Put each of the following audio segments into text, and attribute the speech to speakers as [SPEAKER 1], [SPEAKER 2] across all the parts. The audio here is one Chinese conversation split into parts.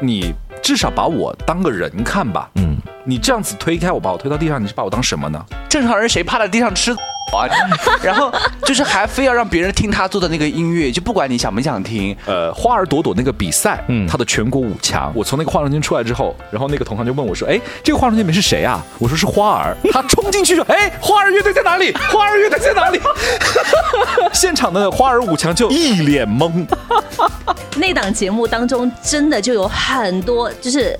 [SPEAKER 1] 你至少把我当个人看吧。嗯，你这样子推开我，把我推到地上，你是把我当什么呢？
[SPEAKER 2] 正常人谁趴在地上吃啊？然后就是还非要让别人听他做的那个音乐，就不管你想不想听。
[SPEAKER 1] 呃，花儿朵朵那个比赛，嗯，他的全国五强，我从那个化妆间出来之后，然后那个同行就问我说：“哎，这个化妆间里面是谁啊？”我说是花儿。他冲进去说：“哎，花儿乐队在哪里？花儿乐队在哪里？” 现场的花儿五强就一脸懵。
[SPEAKER 3] 那档节目当中真的就有很多就是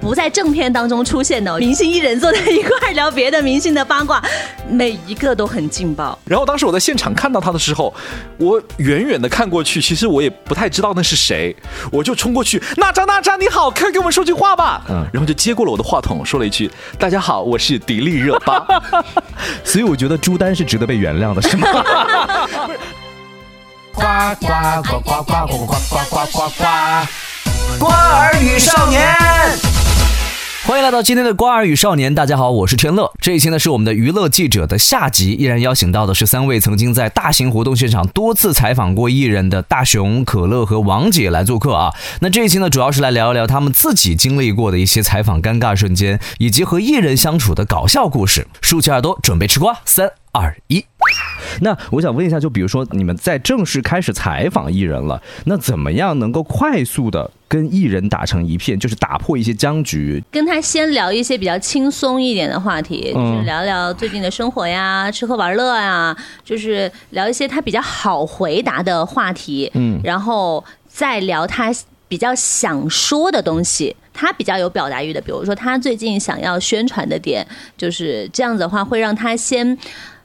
[SPEAKER 3] 不在正片当中出现的明星艺人坐在一块聊别的明星的八卦，每一个都很劲爆。
[SPEAKER 1] 然后当时我在现场看到他的时候，我远远的看过去，其实我也不太知道那是谁，我就冲过去，娜扎娜扎你好，快给我们说句话吧。嗯，然后就接过了我的话筒，说了一句：“大家好，我是迪丽热巴。”
[SPEAKER 4] 所以我觉得朱丹是值得被原谅的，是吗？
[SPEAKER 5] 呱呱呱呱呱呱呱呱呱呱呱！瓜儿与少年，
[SPEAKER 6] 欢迎来到今天的瓜儿与少年。大家好，我是天乐。这一期呢是我们的娱乐记者的下集，依然邀请到的是三位曾经在大型活动现场多次采访过艺人的大熊、可乐和王姐来做客啊。那这一期呢，主要是来聊一聊他们自己经历过的一些采访尴尬瞬间，以及和艺人相处的搞笑故事。竖起耳朵，准备吃瓜，三二一。
[SPEAKER 4] 那我想问一下，就比如说你们在正式开始采访艺人了，那怎么样能够快速的跟艺人打成一片，就是打破一些僵局？
[SPEAKER 3] 跟他先聊一些比较轻松一点的话题，就是聊聊最近的生活呀、吃喝玩乐呀，就是聊一些他比较好回答的话题。嗯，然后再聊他比较想说的东西，他比较有表达欲的，比如说他最近想要宣传的点，就是这样子的话，会让他先。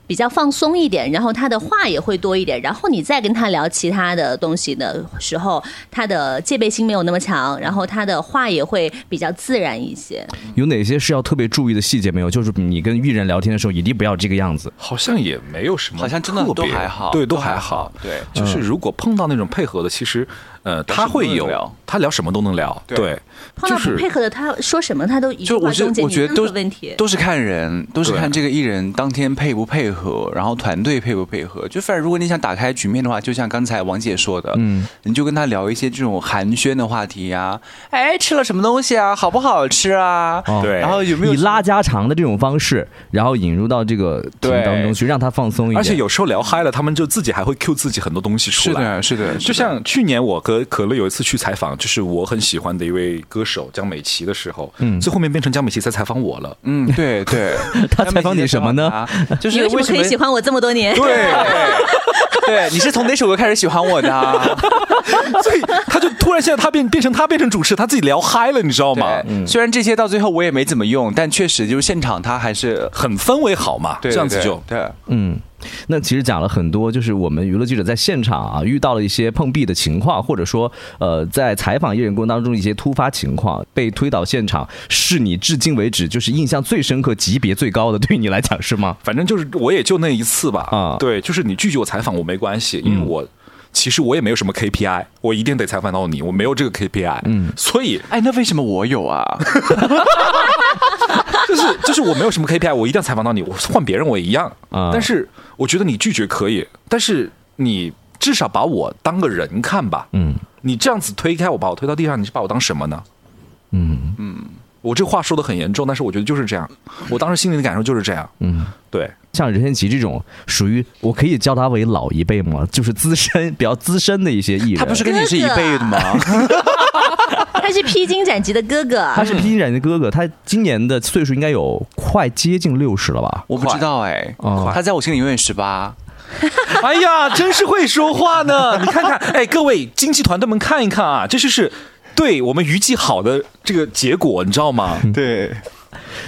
[SPEAKER 3] 比较放松一点，然后他的话也会多一点，然后你再跟他聊其他的东西的时候，他的戒备心没有那么强，然后他的话也会比较自然一些。
[SPEAKER 4] 有哪些是要特别注意的细节没有？就是你跟艺人聊天的时候，一定不要这个样子。
[SPEAKER 1] 好像也没有什么，
[SPEAKER 2] 好像真的都还好，
[SPEAKER 1] 对，都还好。
[SPEAKER 2] 对，
[SPEAKER 1] 就是如果碰到那种配合的，其实呃，他会有，他聊什么都能聊。对，
[SPEAKER 3] 碰到不配合的，他说什么他都
[SPEAKER 2] 就我觉得我觉得都
[SPEAKER 3] 问题
[SPEAKER 2] 都是看人，都是看这个艺人当天配不配合，然后团队配不配合。就反正如果你想打开局面的话，就像刚才王姐说的，嗯，你就跟他聊一些这种寒暄的话题呀。哎，吃了什么东西啊？好不好吃啊？
[SPEAKER 1] 对，
[SPEAKER 2] 然后有没有
[SPEAKER 4] 以拉家常的这种方式，然后引入到这个题当中去，让他放松一点。
[SPEAKER 1] 而且有时候聊嗨了，他们就自己还会 Q 自己很多东西出
[SPEAKER 2] 来。是的，是的。
[SPEAKER 1] 就像去年我和可乐有一次去采访，就是我很喜欢的一位歌手江美琪的时候，嗯，最后面变成江美琪在采访我了。
[SPEAKER 2] 嗯，对 对，
[SPEAKER 4] 他采访你什么呢？
[SPEAKER 3] 就是为什么可以喜欢我这么多年？
[SPEAKER 1] 对，
[SPEAKER 2] 对，你是从哪首歌开始喜欢我的？
[SPEAKER 1] 所以他就突然现在他变变成他变成主持，他自己聊嗨了，你知道吗？
[SPEAKER 2] 虽然这些到最后我也没怎么用，但确实就是现场他还是
[SPEAKER 1] 很氛围好嘛，这样子就
[SPEAKER 2] 对，
[SPEAKER 4] 嗯。那其实讲了很多，就是我们娱乐记者在现场啊遇到了一些碰壁的情况，或者说呃在采访艺人过程当中一些突发情况被推倒现场，是你至今为止就是印象最深刻、级别最高的，对你来讲是吗？
[SPEAKER 1] 反正就是我也就那一次吧。啊，对，就是你拒绝我采访我没关系，因为我其实我也没有什么 KPI，我一定得采访到你，我没有这个 KPI。嗯，所以
[SPEAKER 2] 哎，那为什么我有啊？
[SPEAKER 1] 就是就是我没有什么 KPI，我一定要采访到你，我换别人我也一样。啊，但是。我觉得你拒绝可以，但是你至少把我当个人看吧。嗯，你这样子推开我，把我推到地上，你是把我当什么呢？嗯嗯，我这话说的很严重，但是我觉得就是这样。我当时心里的感受就是这样。嗯，对，
[SPEAKER 4] 像任贤齐这种属于我可以叫他为老一辈吗？就是资深比较资深的一些艺人，
[SPEAKER 2] 他不是跟你是一辈的吗？
[SPEAKER 3] 他是披荆斩棘的哥哥，
[SPEAKER 4] 他是披荆斩棘的哥哥，他今年的岁数应该有快接近六十了吧？
[SPEAKER 2] 我不知道哎，他在我心里永远十八。
[SPEAKER 1] 哎呀，真是会说话呢！你看看，哎，各位经纪团队们看一看啊，这就是对我们预计好的这个结果，你知道吗？
[SPEAKER 2] 对。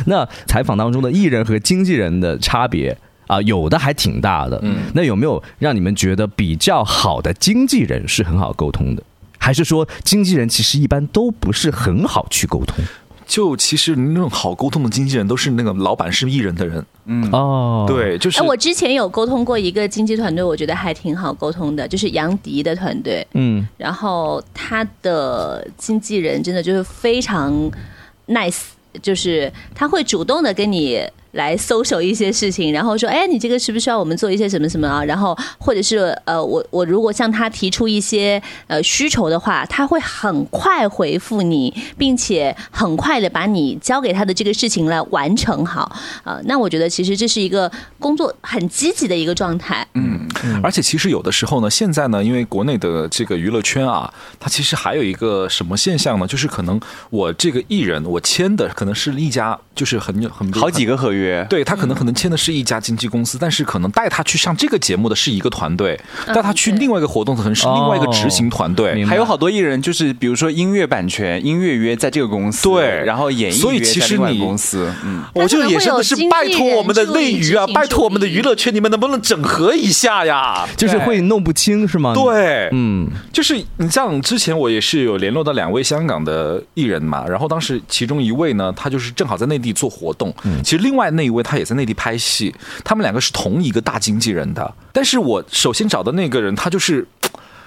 [SPEAKER 4] 那采访当中的艺人和经纪人的差别啊，有的还挺大的。嗯。那有没有让你们觉得比较好的经纪人是很好沟通的？还是说，经纪人其实一般都不是很好去沟通。
[SPEAKER 1] 就其实那种好沟通的经纪人，都是那个老板是艺人的人。嗯哦，对，就是。
[SPEAKER 3] 我之前有沟通过一个经纪团队，我觉得还挺好沟通的，就是杨迪的团队。嗯，然后他的经纪人真的就是非常 nice，就是他会主动的跟你。来搜索一些事情，然后说，哎，你这个需不需要我们做一些什么什么啊？然后或者是呃，我我如果向他提出一些呃需求的话，他会很快回复你，并且很快的把你交给他的这个事情来完成好。呃，那我觉得其实这是一个工作很积极的一个状态。
[SPEAKER 1] 嗯，而且其实有的时候呢，现在呢，因为国内的这个娱乐圈啊，它其实还有一个什么现象呢？就是可能我这个艺人我签的可能是一家，就是很很
[SPEAKER 2] 好几个合约，
[SPEAKER 1] 对他可能可能签的是一家经纪公司，但是可能带他去上这个节目的是一个团队，带他去另外一个活动可能是另外一个执行团队，
[SPEAKER 2] 还有好多艺人就是比如说音乐版权、音乐约在这个公司，
[SPEAKER 1] 对，
[SPEAKER 2] 然后演艺
[SPEAKER 1] 所以其实你
[SPEAKER 2] 公司，
[SPEAKER 1] 嗯，我就也真的是拜托我们的内娱啊，拜托我们的娱乐圈，你们能不能整合一下呀？
[SPEAKER 4] 就是会弄不清是吗？
[SPEAKER 1] 对，嗯，就是你像之前我也是有联络到两位香港的艺人嘛，然后当时其中一位呢，他就是正好在内地做活动，嗯。其实另外那一位他也在内地拍戏，他们两个是同一个大经纪人的，但是我首先找的那个人，他就是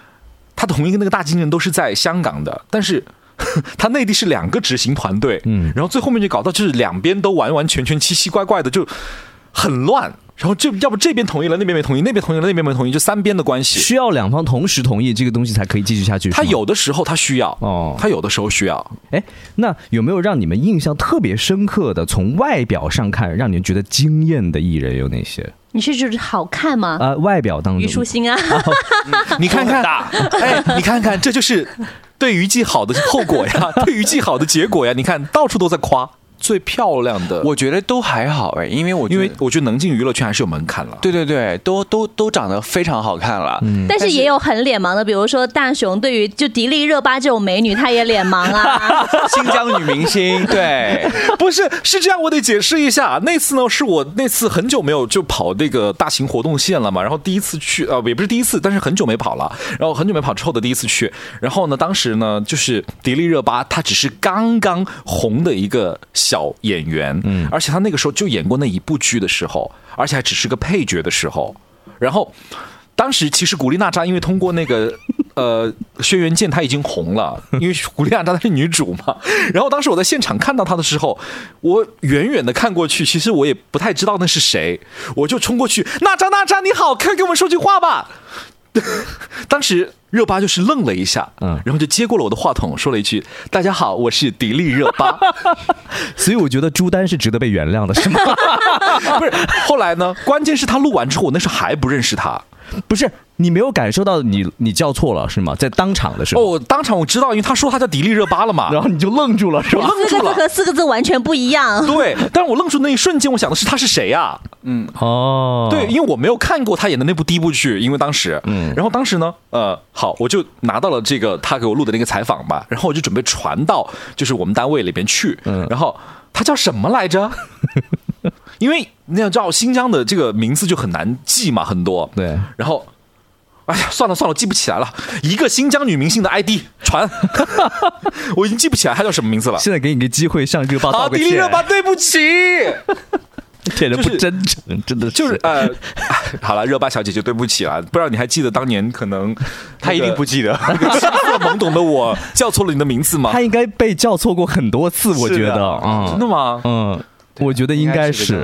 [SPEAKER 1] 他同一个那个大经纪人都是在香港的，但是 他内地是两个执行团队，嗯，然后最后面就搞到就是两边都完完全全奇奇怪怪的，就很乱。然后这要不这边同意了，那边没同意；那边同意了，那边没同意，就三边的关系
[SPEAKER 4] 需要两方同时同意，这个东西才可以继续下去。
[SPEAKER 1] 他有的时候他需要哦，他有的时候需要。
[SPEAKER 4] 哎，那有没有让你们印象特别深刻的？从外表上看，让你们觉得惊艳的艺人有哪些？
[SPEAKER 3] 你是指好看吗？
[SPEAKER 4] 啊，外表当中，
[SPEAKER 3] 虞书欣啊，
[SPEAKER 1] 你看看，哎，你看看，这就是对于季好的后果呀，对于季好的结果呀。你看到处都在夸。最漂亮的，
[SPEAKER 2] 我觉得都还好哎，因为我
[SPEAKER 1] 因为我觉得能进娱乐圈还是有门槛了。
[SPEAKER 2] 对对对，都都都长得非常好看了。
[SPEAKER 3] 嗯，但是也有很脸盲的，比如说大雄，对于就迪丽热巴这种美女，她也脸盲啊。
[SPEAKER 2] 新疆女明星，对，
[SPEAKER 1] 不是是这样，我得解释一下。那次呢，是我那次很久没有就跑那个大型活动线了嘛，然后第一次去，呃，也不是第一次，但是很久没跑了，然后很久没跑之后的第一次去，然后呢，当时呢，就是迪丽热巴，她只是刚刚红的一个。小演员，嗯，而且他那个时候就演过那一部剧的时候，而且还只是个配角的时候。然后，当时其实古力娜扎因为通过那个 呃《轩辕剑》，她已经红了，因为古力娜扎她是女主嘛。然后当时我在现场看到她的时候，我远远的看过去，其实我也不太知道那是谁，我就冲过去，娜扎娜扎你好，快给我们说句话吧。当时热巴就是愣了一下，嗯，然后就接过了我的话筒，说了一句：“大家好，我是迪丽热巴。”
[SPEAKER 4] 所以我觉得朱丹是值得被原谅的，是吗？
[SPEAKER 1] 不是，后来呢？关键是他录完之后，我那时候还不认识他，
[SPEAKER 4] 不是。你没有感受到你你叫错了是吗？在当场的时候，
[SPEAKER 1] 哦，当场我知道，因为他说他叫迪丽热巴了嘛，
[SPEAKER 4] 然后你就愣住了，是吧？
[SPEAKER 3] 四个字和四个字完全不一样。
[SPEAKER 1] 对，但是我愣住那一瞬间，我想的是他是谁呀？嗯，哦，对，因为我没有看过他演的那部第一部剧，因为当时，嗯，然后当时呢，呃，好，我就拿到了这个他给我录的那个采访吧，然后我就准备传到就是我们单位里边去，嗯，然后他叫什么来着？因为你要知道新疆的这个名字就很难记嘛，很多，
[SPEAKER 4] 对，
[SPEAKER 1] 然后。哎呀，算了算了，记不起来了。一个新疆女明星的 ID 传，我已经记不起来她叫什么名字了。
[SPEAKER 4] 现在给你个机会向热巴道个
[SPEAKER 1] 歉。迪丽热巴，对不起，
[SPEAKER 4] 天的不真诚，真的
[SPEAKER 1] 就是呃，好了，热巴小姐姐，对不起了。不知道你还记得当年可能
[SPEAKER 2] 她一定不记得
[SPEAKER 1] 那个青涩懵懂的我叫错了你的名字吗？
[SPEAKER 4] 她应该被叫错过很多次，我觉得
[SPEAKER 1] 嗯，真的吗？
[SPEAKER 4] 嗯，我觉得应该是。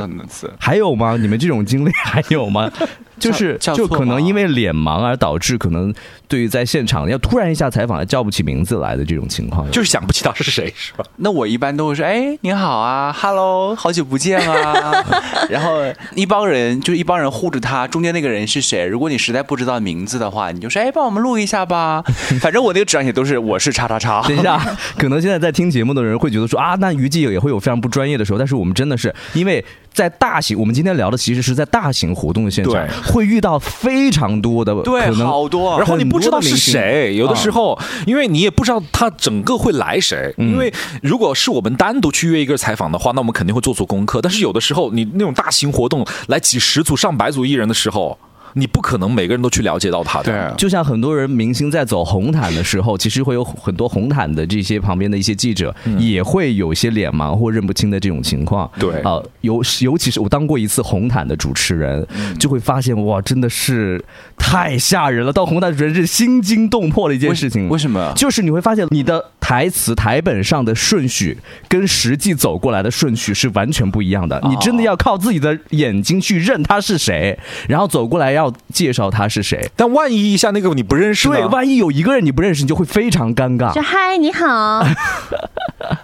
[SPEAKER 4] 还有吗？你们这种经历还有吗？就是就可能因为脸盲而导致可能对于在现场要突然一下采访叫不起名字来的这种情况，
[SPEAKER 1] 就是想不起他是谁是吧？
[SPEAKER 2] 那我一般都会说，哎，你好啊，Hello，好久不见啊。然后一帮人就一帮人护着他，中间那个人是谁？如果你实在不知道名字的话，你就说，哎，帮我们录一下吧。反正我那个纸上写都是我是叉叉叉。
[SPEAKER 4] 等一下，可能现在在听节目的人会觉得说啊，那娱记也会有非常不专业的时候，但是我们真的是因为。在大型，我们今天聊的其实是在大型活动的现场，会遇到非常多的，
[SPEAKER 2] 对，好多，
[SPEAKER 1] 然后你不知道是谁，有的时候，因为你也不知道他整个会来谁，因为如果是我们单独去约一个采访的话，那我们肯定会做做功课，但是有的时候你那种大型活动来几十组、上百组艺人的时候。你不可能每个人都去了解到他的。
[SPEAKER 2] 对，
[SPEAKER 4] 就像很多人明星在走红毯的时候，其实会有很多红毯的这些旁边的一些记者也会有一些脸盲或认不清的这种情况。
[SPEAKER 1] 对
[SPEAKER 4] 啊，尤尤其是我当过一次红毯的主持人，就会发现哇，真的是太吓人了。到红毯主持人是心惊动魄的一件事情。
[SPEAKER 2] 为什么？
[SPEAKER 4] 就是你会发现你的台词台本上的顺序跟实际走过来的顺序是完全不一样的。你真的要靠自己的眼睛去认他是谁，然后走过来要介绍他是谁。
[SPEAKER 1] 但万一一下那个你不认识，
[SPEAKER 4] 对，万一有一个人你不认识，你就会非常尴尬。
[SPEAKER 3] 就嗨，你好。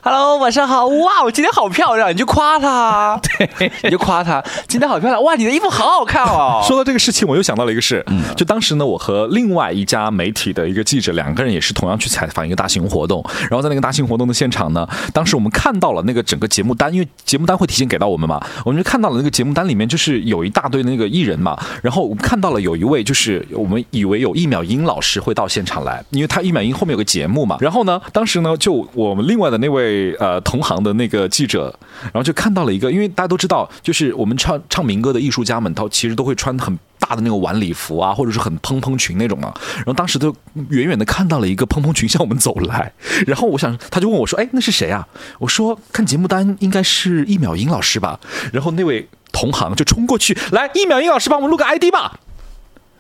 [SPEAKER 2] Hello，晚上好！哇，我今天好漂亮，你就夸她，对，你就夸她，今天好漂亮！哇，你的衣服好好看哦。
[SPEAKER 1] 说到这个事情，我又想到了一个事，就当时呢，我和另外一家媒体的一个记者，两个人也是同样去采访一个大型活动，然后在那个大型活动的现场呢，当时我们看到了那个整个节目单，因为节目单会提前给到我们嘛，我们就看到了那个节目单里面就是有一大堆那个艺人嘛，然后我们看到了有一位就是我们以为有易淼英老师会到现场来，因为他易淼英后面有个节目嘛，然后呢，当时呢就我们另外的那位呃同行的那个记者，然后就看到了一个，因为大家都知道，就是我们唱唱民歌的艺术家们，他其实都会穿很大的那个晚礼服啊，或者是很蓬蓬裙那种嘛。然后当时都远远的看到了一个蓬蓬裙向我们走来，然后我想他就问我说：“哎，那是谁啊？”我说：“看节目单应该是易淼英老师吧。”然后那位同行就冲过去，来，一秒一老师帮我们录个 ID 吧。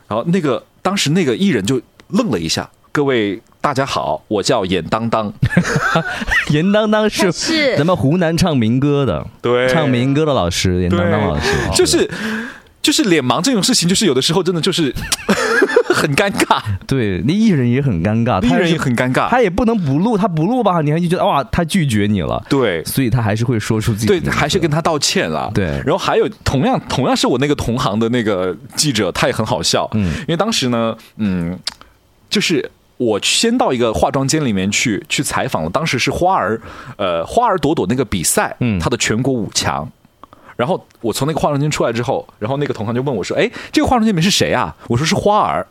[SPEAKER 1] 然后那个当时那个艺人就愣了一下，各位。大家好，我叫严当当。
[SPEAKER 4] 严当当是
[SPEAKER 3] 是
[SPEAKER 4] 咱们湖南唱民歌的，
[SPEAKER 1] 对，
[SPEAKER 4] 唱民歌的老师，严当当老师，
[SPEAKER 1] 就是就是脸盲这种事情，就是有的时候真的就是 很尴尬。
[SPEAKER 4] 对，那艺人也很尴尬，
[SPEAKER 1] 艺人也很尴尬，
[SPEAKER 4] 他也不能不录，他不录吧，你还就觉得哇，他拒绝你了。
[SPEAKER 1] 对，
[SPEAKER 4] 所以他还是会说出自己，
[SPEAKER 1] 对，还是跟他道歉了。
[SPEAKER 4] 对，
[SPEAKER 1] 然后还有同样同样是我那个同行的那个记者，他也很好笑，嗯，因为当时呢，嗯，就是。我先到一个化妆间里面去去采访了，当时是花儿，呃，花儿朵朵那个比赛，嗯，他的全国五强。然后我从那个化妆间出来之后，然后那个同行就问我说：“哎，这个化妆间里面是谁啊？”我说：“是花儿。”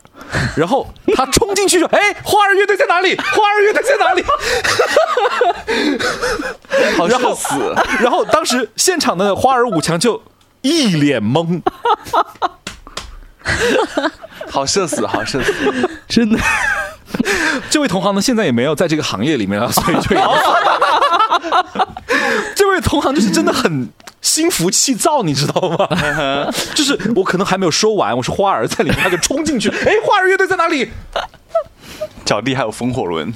[SPEAKER 1] 然后他冲进去说：“哎，花儿乐队在哪里？花儿乐队在哪里？”
[SPEAKER 2] 好笑死！
[SPEAKER 1] 然后当时现场的花儿五强就一脸懵，
[SPEAKER 2] 好社死，好社死，
[SPEAKER 4] 真的。
[SPEAKER 1] 这位同行呢，现在也没有在这个行业里面了，所以就 这位同行就是真的很心浮气躁，你知道吗？就是我可能还没有说完，我是花儿在里面，他就冲进去，哎，花儿乐队在哪里？
[SPEAKER 2] 脚地还有风火轮。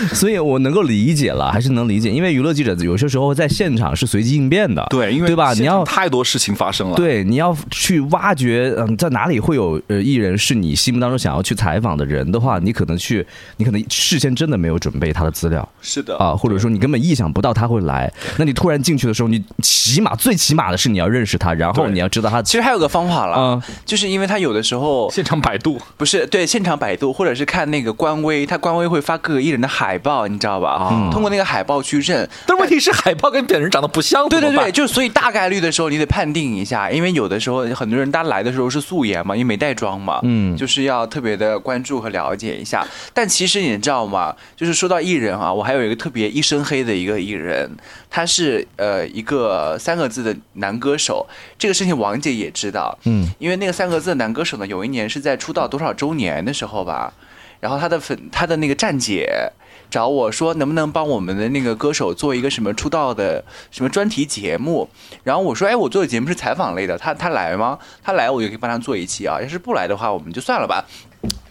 [SPEAKER 4] 所以，我能够理解了，还是能理解，因为娱乐记者有些时候在现场是随机应变的，
[SPEAKER 1] 对，因为
[SPEAKER 4] 对吧？你要
[SPEAKER 1] 太多事情发生了，
[SPEAKER 4] 对，你要去挖掘，嗯，在哪里会有呃艺人是你心目当中想要去采访的人的话，你可能去，你可能事先真的没有准备他的资料，
[SPEAKER 2] 是的。
[SPEAKER 4] 啊，或者说你根本意想不到他会来，那你突然进去的时候，你起码最起码的是你要认识他，然后你要知道他。
[SPEAKER 2] 其实还有个方法了，嗯，就是因为他有的时候
[SPEAKER 1] 现场百度。
[SPEAKER 2] 不是对现场百度，或者是看那个官微，他官微会发各个艺人的海报，你知道。知道吧？啊，通过那个海报去认，
[SPEAKER 1] 但问题是海报跟本人长得不像。
[SPEAKER 2] 对对对，就所以大概率的时候你得判定一下，因为有的时候很多人他来的时候是素颜嘛，因为没带妆嘛，嗯，就是要特别的关注和了解一下。但其实你知道吗？就是说到艺人啊，我还有一个特别一身黑的一个艺人，他是呃一个三个字的男歌手。这个事情王姐也知道，嗯，因为那个三个字的男歌手呢，有一年是在出道多少周年的时候吧，然后他的粉他的那个站姐。找我说能不能帮我们的那个歌手做一个什么出道的什么专题节目？然后我说，哎，我做的节目是采访类的，他他来吗？他来我就可以帮他做一期啊。要是不来的话，我们就算了吧。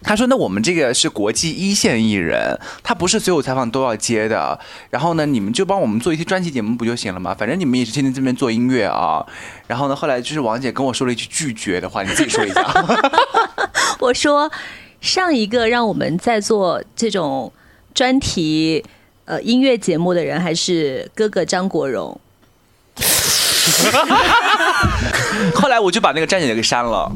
[SPEAKER 2] 他说，那我们这个是国际一线艺人，他不是所有采访都要接的。然后呢，你们就帮我们做一些专题节目不就行了吗？反正你们也是天天这边做音乐啊。然后呢，后来就是王姐跟我说了一句拒绝的话，你自己说一下。
[SPEAKER 3] 我说，上一个让我们在做这种。专题呃音乐节目的人还是哥哥张国荣，
[SPEAKER 2] 后来我就把那个站姐给删了，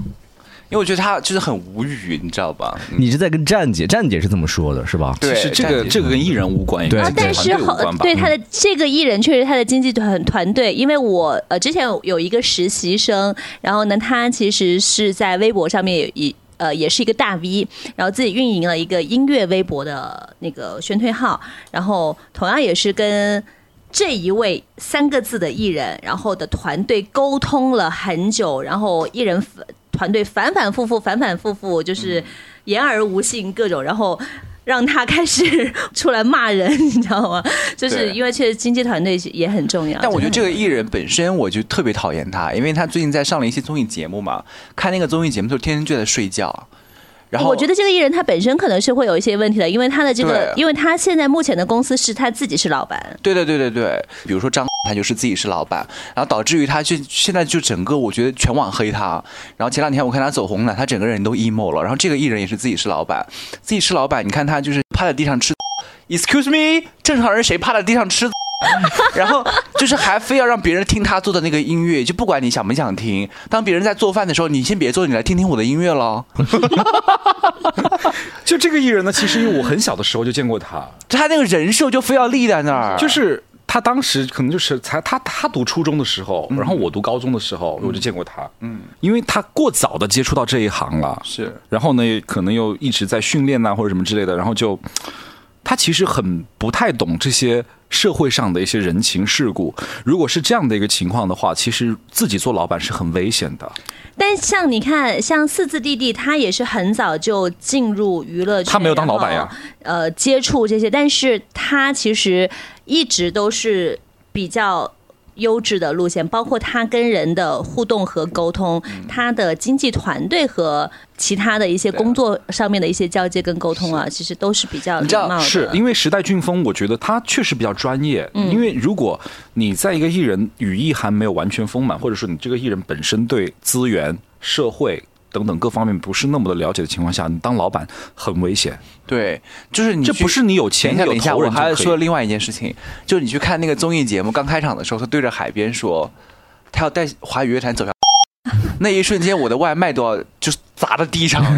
[SPEAKER 2] 因为我觉得他就是很无语，你知道吧？
[SPEAKER 4] 你是在跟站姐，站姐是这么说的，是吧？
[SPEAKER 1] 其实这个这个跟艺人无关，
[SPEAKER 4] 对，
[SPEAKER 3] 但是对他的这个艺人确实他的经纪团团队，因为我呃之前有一个实习生，然后呢他其实是在微博上面有一。呃，也是一个大 V，然后自己运营了一个音乐微博的那个宣推号，然后同样也是跟这一位三个字的艺人，然后的团队沟通了很久，然后艺人团队反反复复、反反复复，就是言而无信，各种，然后让他开始出来骂人，你知道吗？就是因为确实经纪团队也很重要。
[SPEAKER 2] 但我觉得这个艺人本身，我就特别讨厌他，因为他最近在上了一些综艺节目嘛，看那个综艺节目就天天就在睡觉。然后
[SPEAKER 3] 我觉得这个艺人他本身可能是会有一些问题的，因为他的这个，因为他现在目前的公司是他自己是老板。
[SPEAKER 2] 对对对对对，比如说张，他就是自己是老板，然后导致于他就现在就整个我觉得全网黑他。然后前两天我看他走红了，他整个人都 emo 了。然后这个艺人也是自己是老板，自己是老板，你看他就是趴在地上吃，excuse me，正常人谁趴在地上吃？然后就是还非要让别人听他做的那个音乐，就不管你想不想听。当别人在做饭的时候，你先别做，你来听听我的音乐喽。
[SPEAKER 1] 就这个艺人呢，其实因为我很小的时候就见过他，
[SPEAKER 2] 他那个人设就非要立在那儿。
[SPEAKER 1] 就是他当时可能就是才他他读初中的时候，然后我读高中的时候，我就见过他。嗯，因为他过早的接触到这一行了，
[SPEAKER 2] 是。
[SPEAKER 1] 然后呢，可能又一直在训练呐或者什么之类的，然后就他其实很不太懂这些。社会上的一些人情世故，如果是这样的一个情况的话，其实自己做老板是很危险的。
[SPEAKER 3] 但像你看，像四字弟弟，他也是很早就进入娱乐圈，
[SPEAKER 1] 他没有当老板呀，
[SPEAKER 3] 呃，接触这些，但是他其实一直都是比较。优质的路线，包括他跟人的互动和沟通，他的经济团队和其他的一些工作上面的一些交接跟沟通啊，其实都是比较礼貌的。
[SPEAKER 1] 是因为时代俊峰，我觉得他确实比较专业。因为如果你在一个艺人羽翼还没有完全丰满，或者说你这个艺人本身对资源、社会。等等各方面不是那么的了解的情况下，你当老板很危险。
[SPEAKER 2] 对，就是你
[SPEAKER 1] 这不是你有钱有头人
[SPEAKER 2] 我还说另外一件事情，就是你去看那个综艺节目刚开场的时候，他对着海边说，他要带华语乐坛走向。那一瞬间，我的外卖都要就砸到地上。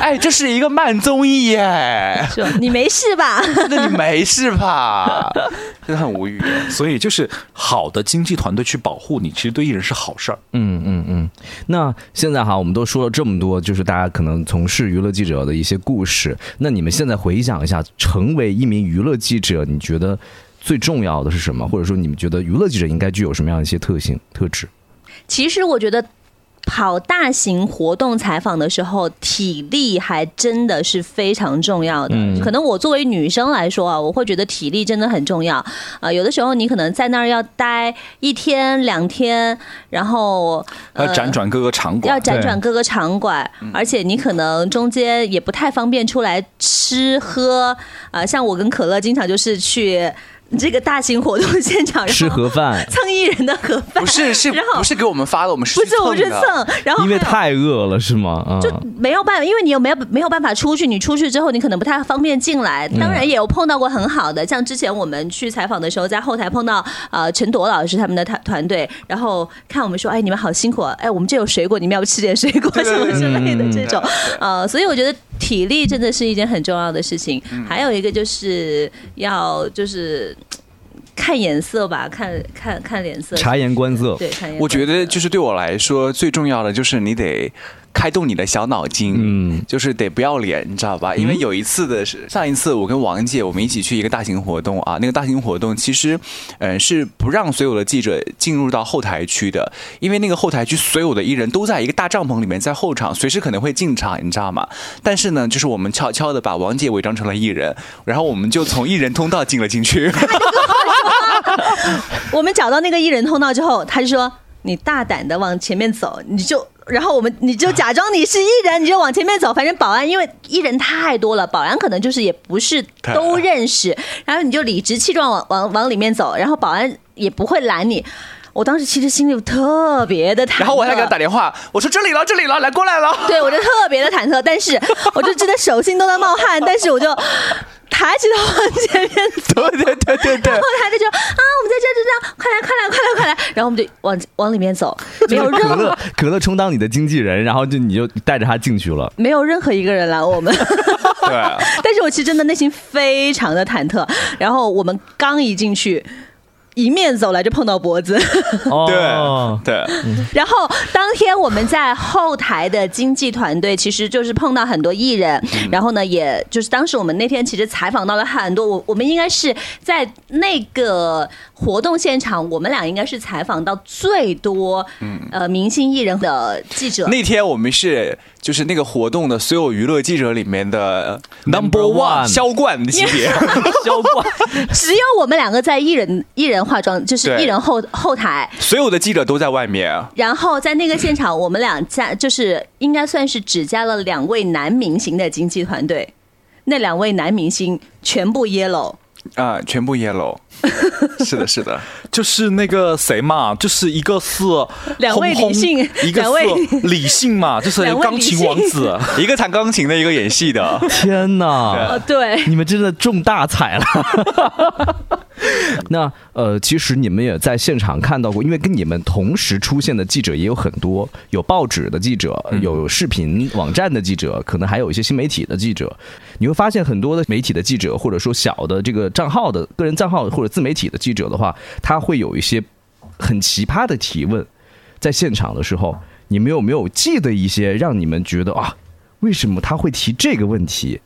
[SPEAKER 2] 哎，这是一个慢综艺耶！
[SPEAKER 3] 你没事吧？
[SPEAKER 2] 那你没事吧？真的很无语。
[SPEAKER 1] 所以，就是好的经纪团队去保护你，其实对艺人是好事儿。
[SPEAKER 4] 嗯嗯嗯。那现在哈，我们都说了这么多，就是大家可能从事娱乐记者的一些故事。那你们现在回想一下，成为一名娱乐记者，你觉得？最重要的是什么？或者说，你们觉得娱乐记者应该具有什么样的一些特性特质？
[SPEAKER 3] 其实，我觉得跑大型活动采访的时候，体力还真的是非常重要的。可能我作为女生来说啊，我会觉得体力真的很重要啊。有的时候，你可能在那儿要待一天两天，然后
[SPEAKER 1] 要辗转各个场馆，
[SPEAKER 3] 要辗转各个场馆，而且你可能中间也不太方便出来吃喝啊。像我跟可乐，经常就是去。这个大型活动现场
[SPEAKER 4] 吃盒饭，
[SPEAKER 3] 蹭艺人的盒饭，
[SPEAKER 2] 不是是，不是给我们发的，我们是
[SPEAKER 3] 不是我是蹭，然后
[SPEAKER 4] 因为太饿了是吗？
[SPEAKER 3] 就没有办法，因为你又没有没有办法出去，你出去之后你可能不太方便进来。当然也有碰到过很好的，像之前我们去采访的时候，在后台碰到呃陈朵老师他们的团团队，然后看我们说，哎你们好辛苦，哎我们这有水果，你们要不吃点水果？什么之类的这种，呃所以我觉得体力真的是一件很重要的事情。还有一个就是要就是。看颜色吧，看看看脸色，
[SPEAKER 4] 察言观色。
[SPEAKER 3] 对，
[SPEAKER 2] 我觉得就是对我来说最重要的就是你得开动你的小脑筋，嗯，就是得不要脸，你知道吧？因为有一次的是上一次，我跟王姐我们一起去一个大型活动啊，那个大型活动其实，嗯，是不让所有的记者进入到后台区的，因为那个后台区所有的艺人都在一个大帐篷里面，在后场，随时可能会进场，你知道吗？但是呢，就是我们悄悄的把王姐伪装成了艺人，然后我们就从艺人通道进了进去。
[SPEAKER 3] 我们找到那个艺人通道之后，他就说：“你大胆的往前面走，你就，然后我们你就假装你是艺人，你就往前面走。反正保安因为艺人太多了，保安可能就是也不是都认识，然后你就理直气壮往往往里面走，然后保安也不会拦你。我当时其实心里特别的忐忑，
[SPEAKER 2] 然后我还给他打电话，我说这里了，这里了，来过来了。
[SPEAKER 3] 对我就特别的忐忑，但是 我就真的手心都在冒汗，但是我就。抬起头往前面走，
[SPEAKER 2] 对对对对对，
[SPEAKER 3] 然后他就啊，我们在这就这样，快来快来快来快来，然后我们就往往里面走，没有
[SPEAKER 4] 可乐可乐充当你的经纪人，然后就你就带着他进去了，
[SPEAKER 3] 没有任何一个人拦我们，
[SPEAKER 2] 对，
[SPEAKER 3] 但是我其实真的内心非常的忐忑，然后我们刚一进去。迎面走来就碰到脖子，
[SPEAKER 2] 对对。
[SPEAKER 3] 然后当天我们在后台的经纪团队，其实就是碰到很多艺人，然后呢，也就是当时我们那天其实采访到了很多，我我们应该是在那个活动现场，我们俩应该是采访到最多嗯呃明星艺人的记者。
[SPEAKER 2] 那天我们是。就是那个活动的所有娱乐记者里面的
[SPEAKER 1] number one
[SPEAKER 2] 销冠级别，
[SPEAKER 4] 销冠，
[SPEAKER 3] 只有我们两个在艺人艺人化妆，就是艺人后后台，
[SPEAKER 2] 所有的记者都在外面。
[SPEAKER 3] 然后在那个现场，我们俩加就是应该算是只加了两位男明星的经纪团队，那两位男明星全部 yellow。
[SPEAKER 2] 啊，全部 yellow，是的，是的，
[SPEAKER 1] 就是那个谁嘛，就是一个是
[SPEAKER 3] 两位理性，
[SPEAKER 1] 一个是理性。嘛，就是钢琴王子，
[SPEAKER 2] 一个弹钢琴的，一个演戏的。
[SPEAKER 4] 天哪，
[SPEAKER 3] 对，
[SPEAKER 4] 你们真的中大彩了。那呃，其实你们也在现场看到过，因为跟你们同时出现的记者也有很多，有报纸的记者，有视频网站的记者，可能还有一些新媒体的记者。你会发现很多的媒体的记者，或者说小的这个账号的个人账号或者自媒体的记者的话，他会有一些很奇葩的提问。在现场的时候，你们有没有记得一些让你们觉得啊，为什么他会提这个问题？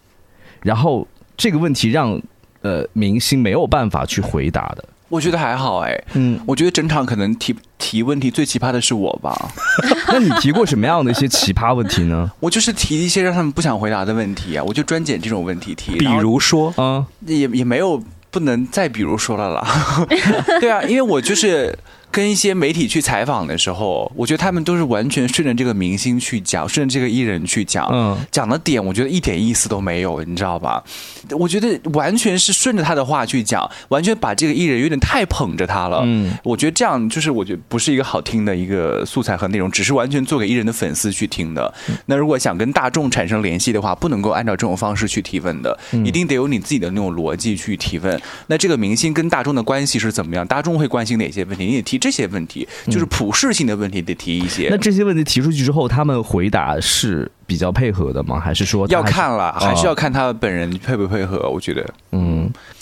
[SPEAKER 4] 然后这个问题让。呃，明星没有办法去回答的，
[SPEAKER 2] 我觉得还好哎。嗯，我觉得整场可能提提问题最奇葩的是我吧。
[SPEAKER 4] 那你提过什么样的一些奇葩问题呢？
[SPEAKER 2] 我就是提一些让他们不想回答的问题啊，我就专捡这种问题提。
[SPEAKER 1] 比如说
[SPEAKER 2] 啊，也也没有不能再比如说了啦。对啊，因为我就是。跟一些媒体去采访的时候，我觉得他们都是完全顺着这个明星去讲，顺着这个艺人去讲，嗯，讲的点我觉得一点意思都没有，你知道吧？我觉得完全是顺着他的话去讲，完全把这个艺人有点太捧着他了。嗯，我觉得这样就是我觉得不是一个好听的一个素材和内容，只是完全做给艺人的粉丝去听的。那如果想跟大众产生联系的话，不能够按照这种方式去提问的，一定得有你自己的那种逻辑去提问。那这个明星跟大众的关系是怎么样？大众会关心哪些问题？你得提。这些问题就是普适性的问题，得提一些。
[SPEAKER 4] 那这些问题提出去之后，他们回答是比较配合的吗？还是说
[SPEAKER 2] 要看了，还是要看他本人配不配合？我觉得，嗯，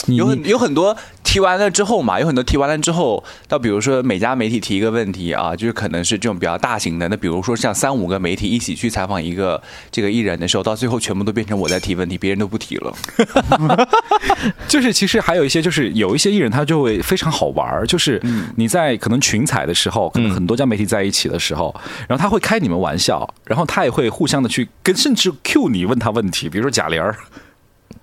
[SPEAKER 2] 有很有很多提完了之后嘛，有很多提完了之后，到比如说每家媒体提一个问题啊，就是可能是这种比较大型的。那比如说像三五个媒体一起去采访一个这个艺人的时候，到最后全部都变成我在提问题，别人都不提了。
[SPEAKER 1] 就是其实还有一些，就是有一些艺人他就会非常好玩，就是你在。可能群采的时候，可能很多家媒体在一起的时候，然后他会开你们玩笑，然后他也会互相的去跟，甚至 Q 你问他问题，比如说贾玲儿，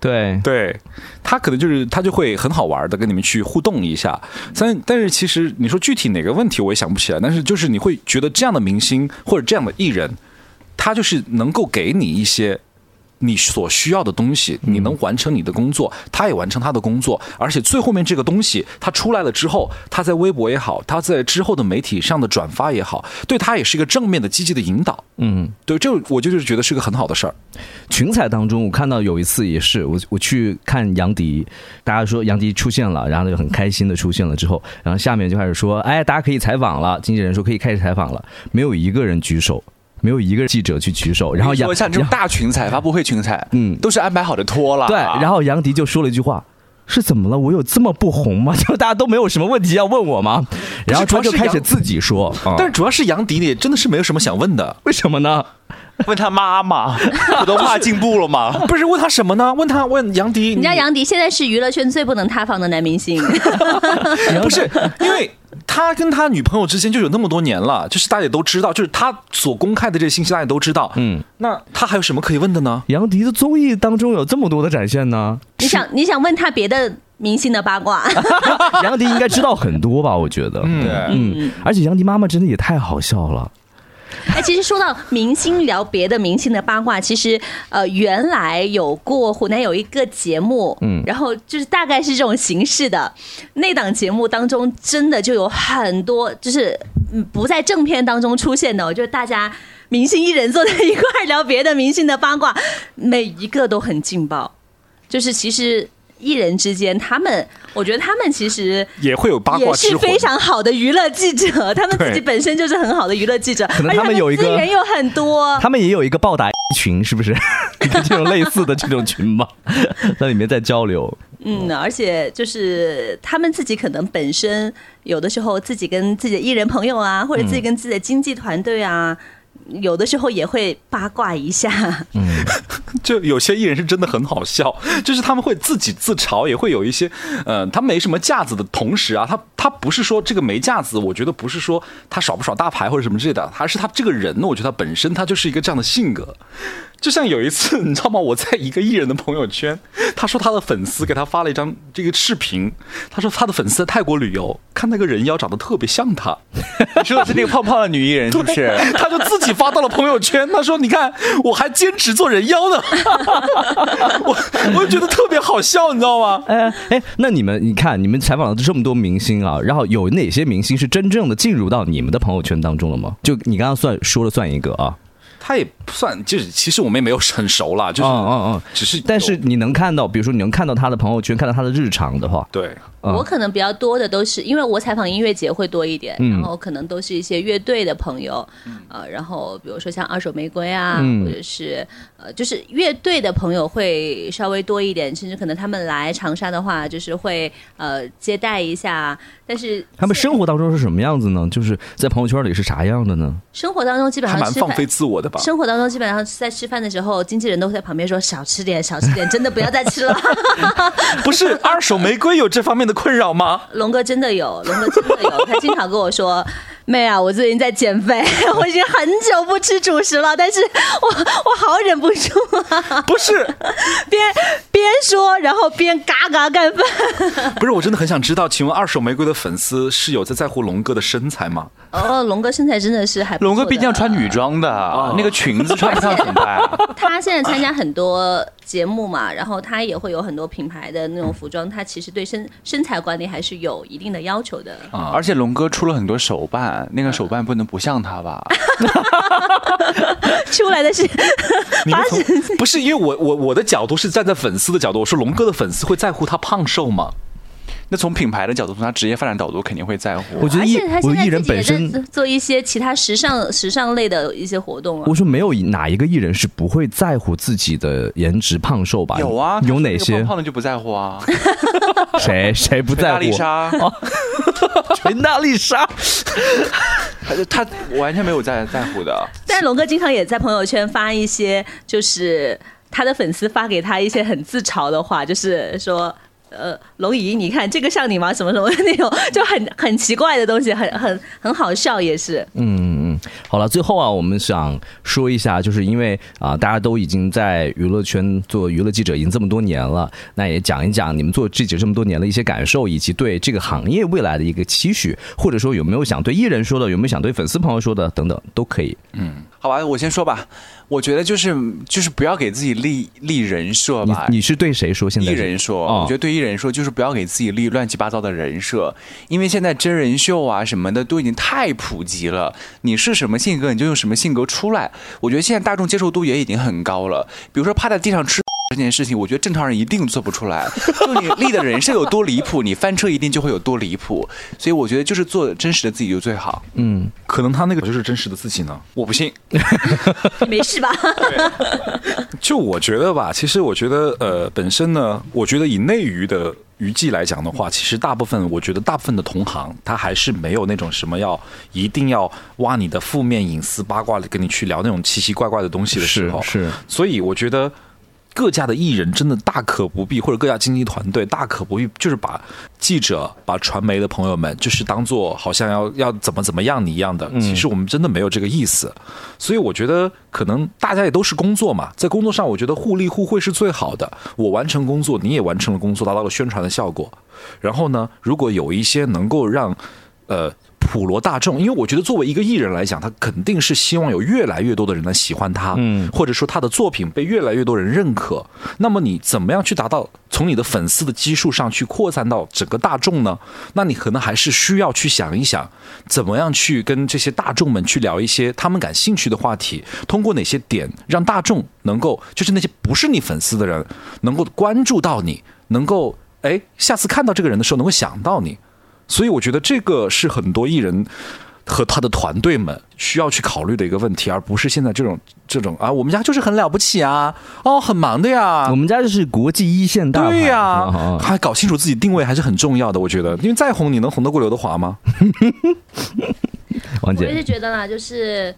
[SPEAKER 4] 对
[SPEAKER 1] 对，他可能就是他就会很好玩的跟你们去互动一下。但但是其实你说具体哪个问题我也想不起来，但是就是你会觉得这样的明星或者这样的艺人，他就是能够给你一些。你所需要的东西，你能完成你的工作，他也完成他的工作，而且最后面这个东西他出来了之后，他在微博也好，他在之后的媒体上的转发也好，对他也是一个正面的、积极的引导。嗯，对，这我就是觉得是个很好的事儿。
[SPEAKER 4] 群采当中，我看到有一次也是我我去看杨迪，大家说杨迪出现了，然后就很开心的出现了之后，然后下面就开始说，哎，大家可以采访了，经纪人说可以开始采访了，没有一个人举手。没有一个记者去举手，然后
[SPEAKER 2] 杨像这种大群采、发布会群采，嗯，都是安排好的拖了。
[SPEAKER 4] 对，然后杨迪就说了一句话：“是怎么了？我有这么不红吗？就大家都没有什么问题要问我吗？”然后他就开始自己说，
[SPEAKER 1] 但是主要是杨迪，你真的是没有什么想问的，
[SPEAKER 4] 为什么呢？
[SPEAKER 2] 问他妈妈，普通话进步了吗？
[SPEAKER 1] 不是问他什么呢？问他问杨迪，
[SPEAKER 3] 人家杨迪现在是娱乐圈最不能塌房的男明星，
[SPEAKER 1] 不是因为。他跟他女朋友之间就有那么多年了，就是大家也都知道，就是他所公开的这些信息大家都知道。嗯，那他还有什么可以问的呢？
[SPEAKER 4] 杨迪的综艺当中有这么多的展现呢？
[SPEAKER 3] 你想你想问他别的明星的八卦？
[SPEAKER 4] 杨迪应该知道很多吧？我觉得，
[SPEAKER 2] 对，嗯，
[SPEAKER 4] 而且杨迪妈妈真的也太好笑了。
[SPEAKER 3] 哎，其实说到明星聊别的明星的八卦，其实呃，原来有过湖南有一个节目，嗯，然后就是大概是这种形式的。那档节目当中，真的就有很多就是不在正片当中出现的，就是大家明星艺人坐在一块聊别的明星的八卦，每一个都很劲爆。就是其实。艺人之间，他们，我觉得他们其实
[SPEAKER 1] 也会有八卦，
[SPEAKER 3] 也是非常好的娱乐记者。他们自己本身就是很好的娱乐记者，
[SPEAKER 4] 可能他们有一个
[SPEAKER 3] 资源有很多，
[SPEAKER 4] 他们也有一个暴打群，是不是？这种类似的这种群吧，在里面在交流。
[SPEAKER 3] 嗯，而且就是他们自己可能本身有的时候自己跟自己的艺人朋友啊，或者自己跟自己的经纪团队啊。有的时候也会八卦一下，嗯，
[SPEAKER 1] 就有些艺人是真的很好笑，就是他们会自己自嘲，也会有一些，呃，他没什么架子的同时啊，他他不是说这个没架子，我觉得不是说他耍不耍大牌或者什么之类的，他是他这个人呢，我觉得他本身他就是一个这样的性格。就像有一次，你知道吗？我在一个艺人的朋友圈，他说他的粉丝给他发了一张这个视频，他说他的粉丝在泰国旅游，看那个人妖长得特别像他，
[SPEAKER 2] 你说的是那个胖胖的女艺人是不是？
[SPEAKER 1] 他就自己发到了朋友圈，他说：“你看，我还坚持做人妖呢。”我我就觉得特别好笑，你知道吗？
[SPEAKER 4] 哎哎，那你们你看，你们采访了这么多明星啊，然后有哪些明星是真正的进入到你们的朋友圈当中了吗？就你刚刚算说了算一个啊。
[SPEAKER 1] 他也不算，就是其实我们也没有很熟了，就是嗯嗯嗯，只是
[SPEAKER 4] 但是你能看到，比如说你能看到他的朋友圈，看到他的日常的话，
[SPEAKER 1] 对。
[SPEAKER 3] 我可能比较多的都是，因为我采访音乐节会多一点，然后可能都是一些乐队的朋友，呃，然后比如说像二手玫瑰啊，或者是呃，就是乐队的朋友会稍微多一点，甚至可能他们来长沙的话，就是会呃接待一下。但是
[SPEAKER 4] 他们生活当中是什么样子呢？就是在朋友圈里是啥样的呢？
[SPEAKER 3] 生活当中基本上
[SPEAKER 1] 蛮放飞自我的吧。
[SPEAKER 3] 生活当中基本上在吃饭的时候，经纪人都会在旁边说少吃点，少吃点，真的不要再吃了。
[SPEAKER 1] 不是二手玫瑰有这方面的。困扰吗？
[SPEAKER 3] 龙哥真的有，龙哥真的有，他经常跟我说。妹啊，我最近在减肥，我已经很久不吃主食了，但是我我好忍不住啊！
[SPEAKER 1] 不是，
[SPEAKER 3] 边边说，然后边嘎嘎干饭。
[SPEAKER 1] 不是，我真的很想知道，请问二手玫瑰的粉丝是有在在乎龙哥的身材吗？
[SPEAKER 3] 哦，龙哥身材真的是还，
[SPEAKER 2] 龙哥毕竟要穿女装的，那个裙子穿不上怎么办？
[SPEAKER 3] 他现在参加很多节目嘛，然后他也会有很多品牌的那种服装，他其实对身身材管理还是有一定的要求的
[SPEAKER 2] 啊。而且龙哥出了很多手办。那个手办不能不像他吧？
[SPEAKER 3] 出来的是，
[SPEAKER 1] 不是因为我我我的角度是站在粉丝的角度，我说龙哥的粉丝会在乎他胖瘦吗？
[SPEAKER 2] 那从品牌的角度，从他职业发展角度，肯定会在乎。
[SPEAKER 4] 我觉得艺我艺人本身
[SPEAKER 3] 做一些其他时尚时尚类的一些活动啊。
[SPEAKER 4] 我说没有哪一个艺人是不会在乎自己的颜值胖瘦吧？
[SPEAKER 2] 有啊，
[SPEAKER 4] 有哪些
[SPEAKER 2] 胖的就不在乎啊？
[SPEAKER 4] 谁谁不在乎？
[SPEAKER 2] 丽莎，
[SPEAKER 4] 陈大丽莎，
[SPEAKER 2] 他他完全没有在在乎的。
[SPEAKER 3] 但龙哥经常也在朋友圈发一些，就是他的粉丝发给他一些很自嘲的话，就是说。呃，龙姨，你看这个像你吗？什么什么那种就很很奇怪的东西，很很很好笑，也是。
[SPEAKER 4] 嗯好了，最后啊，我们想说一下，就是因为啊，大家都已经在娱乐圈做娱乐记者已经这么多年了，那也讲一讲你们做记者这么多年的一些感受，以及对这个行业未来的一个期许，或者说有没有想对艺人说的，有没有想对粉丝朋友说的，等等都可以。
[SPEAKER 2] 嗯，好吧，我先说吧。我觉得就是就是不要给自己立立人设吧。
[SPEAKER 4] 你是对谁说？现在
[SPEAKER 2] 艺人说，我觉得对艺人说就是不要给自己立乱七八糟的人设，因为现在真人秀啊什么的都已经太普及了。你是什么性格，你就用什么性格出来。我觉得现在大众接受度也已经很高了。比如说趴在地上吃。这件事情，我觉得正常人一定做不出来。就你立的人设有多离谱，你翻车一定就会有多离谱。所以我觉得就是做真实的自己就最好。
[SPEAKER 1] 嗯，可能他那个就是真实的自己呢，我不信。
[SPEAKER 3] 没事吧？
[SPEAKER 1] 就我觉得吧，其实我觉得呃，本身呢，我觉得以内娱的娱记来讲的话，其实大部分我觉得大部分的同行，他还是没有那种什么要一定要挖你的负面隐私八卦的跟你去聊那种奇奇怪怪的东西的时候，
[SPEAKER 4] 是。
[SPEAKER 1] 所以我觉得。各家的艺人真的大可不必，或者各家经纪团队大可不必，就是把记者、把传媒的朋友们，就是当做好像要要怎么怎么样你一样的。其实我们真的没有这个意思。所以我觉得，可能大家也都是工作嘛，在工作上，我觉得互利互惠是最好的。我完成工作，你也完成了工作，达到了宣传的效果。然后呢，如果有一些能够让，呃。普罗大众，因为我觉得作为一个艺人来讲，他肯定是希望有越来越多的人来喜欢他，嗯，或者说他的作品被越来越多人认可。那么你怎么样去达到从你的粉丝的基数上去扩散到整个大众呢？那你可能还是需要去想一想，怎么样去跟这些大众们去聊一些他们感兴趣的话题，通过哪些点让大众能够，就是那些不是你粉丝的人能够关注到你，能够哎下次看到这个人的时候能够想到你。所以我觉得这个是很多艺人和他的团队们需要去考虑的一个问题，而不是现在这种这种啊，我们家就是很了不起啊，哦，很忙的呀，
[SPEAKER 4] 我们家就是国际一线大
[SPEAKER 1] 对呀，还搞清楚自己定位还是很重要的，我觉得，因为再红，你能红得过刘德华吗？
[SPEAKER 4] 王姐，
[SPEAKER 3] 我是觉得啦，就是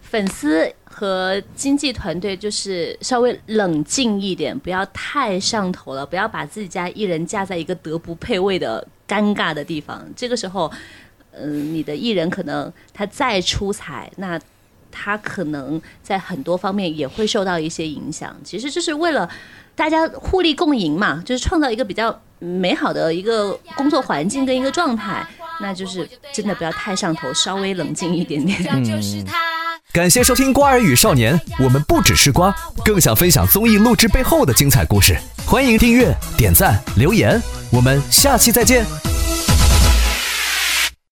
[SPEAKER 3] 粉丝和经纪团队就是稍微冷静一点，不要太上头了，不要把自己家艺人架在一个德不配位的尴尬的地方。这个时候，嗯，你的艺人可能他再出彩，那他可能在很多方面也会受到一些影响。其实就是为了大家互利共赢嘛，就是创造一个比较美好的一个工作环境跟一个状态。那就是真的不要太上头，稍微冷静一点点。
[SPEAKER 6] 感谢收听《瓜儿与少年》，我们不只是瓜，更想分享综艺录制背后的精彩故事。欢迎订阅、点赞、留言，我们下期再见。